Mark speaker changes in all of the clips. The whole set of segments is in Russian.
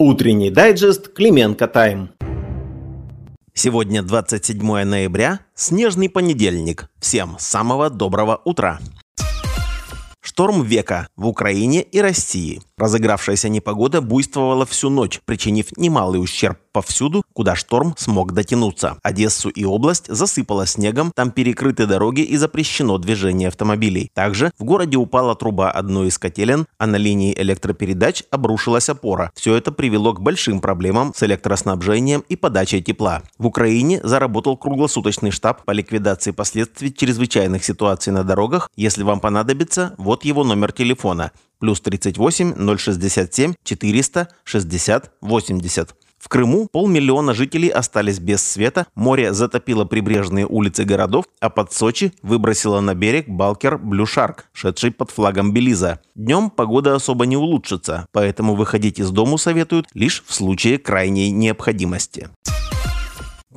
Speaker 1: Утренний дайджест Клименко Тайм.
Speaker 2: Сегодня 27 ноября, снежный понедельник. Всем самого доброго утра. Шторм века в Украине и России. Разыгравшаяся непогода буйствовала всю ночь, причинив немалый ущерб повсюду, куда шторм смог дотянуться. Одессу и область засыпало снегом, там перекрыты дороги и запрещено движение автомобилей. Также в городе упала труба одной из котелен, а на линии электропередач обрушилась опора. Все это привело к большим проблемам с электроснабжением и подачей тепла. В Украине заработал круглосуточный штаб по ликвидации последствий чрезвычайных ситуаций на дорогах. Если вам понадобится, вот его номер телефона плюс 38 067 400 60 80. В Крыму полмиллиона жителей остались без света, море затопило прибрежные улицы городов, а под Сочи выбросило на берег балкер «Блюшарк», шедший под флагом Белиза. Днем погода особо не улучшится, поэтому выходить из дому советуют лишь в случае крайней необходимости.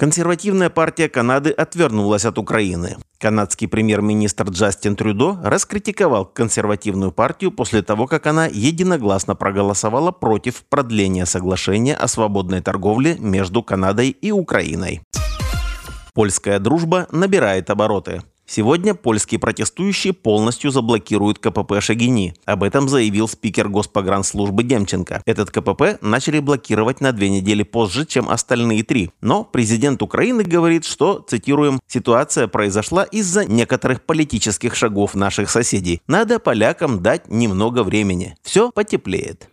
Speaker 2: Консервативная партия Канады отвернулась от Украины. Канадский премьер-министр Джастин Трюдо раскритиковал консервативную партию после того, как она единогласно проголосовала против продления соглашения о свободной торговле между Канадой и Украиной. Польская дружба набирает обороты. Сегодня польские протестующие полностью заблокируют КПП Шагини. Об этом заявил спикер Госпогранслужбы Демченко. Этот КПП начали блокировать на две недели позже, чем остальные три. Но президент Украины говорит, что, цитируем, «ситуация произошла из-за некоторых политических шагов наших соседей. Надо полякам дать немного времени. Все потеплеет».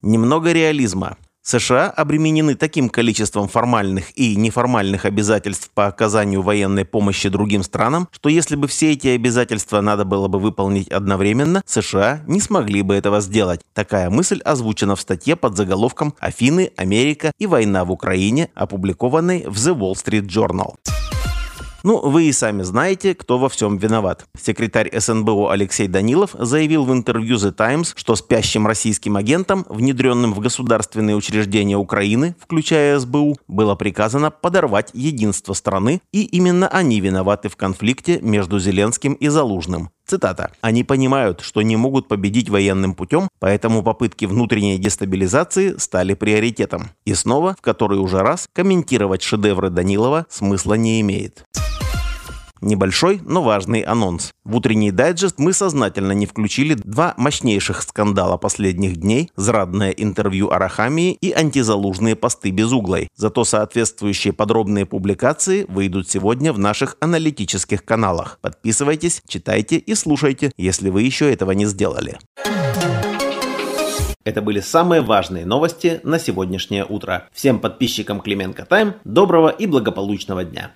Speaker 2: Немного реализма. США обременены таким количеством формальных и неформальных обязательств по оказанию военной помощи другим странам, что если бы все эти обязательства надо было бы выполнить одновременно, США не смогли бы этого сделать. Такая мысль озвучена в статье под заголовком «Афины, Америка и война в Украине», опубликованной в The Wall Street Journal. Ну, вы и сами знаете, кто во всем виноват. Секретарь СНБО Алексей Данилов заявил в интервью The Times, что спящим российским агентам, внедренным в государственные учреждения Украины, включая СБУ, было приказано подорвать единство страны, и именно они виноваты в конфликте между Зеленским и Залужным. Цитата. «Они понимают, что не могут победить военным путем, поэтому попытки внутренней дестабилизации стали приоритетом. И снова, в который уже раз, комментировать шедевры Данилова смысла не имеет». Небольшой, но важный анонс. В утренний дайджест мы сознательно не включили два мощнейших скандала последних дней, зрадное интервью Арахамии и антизалужные посты без углой. Зато соответствующие подробные публикации выйдут сегодня в наших аналитических каналах. Подписывайтесь, читайте и слушайте, если вы еще этого не сделали.
Speaker 1: Это были самые важные новости на сегодняшнее утро. Всем подписчикам Клименко Тайм доброго и благополучного дня.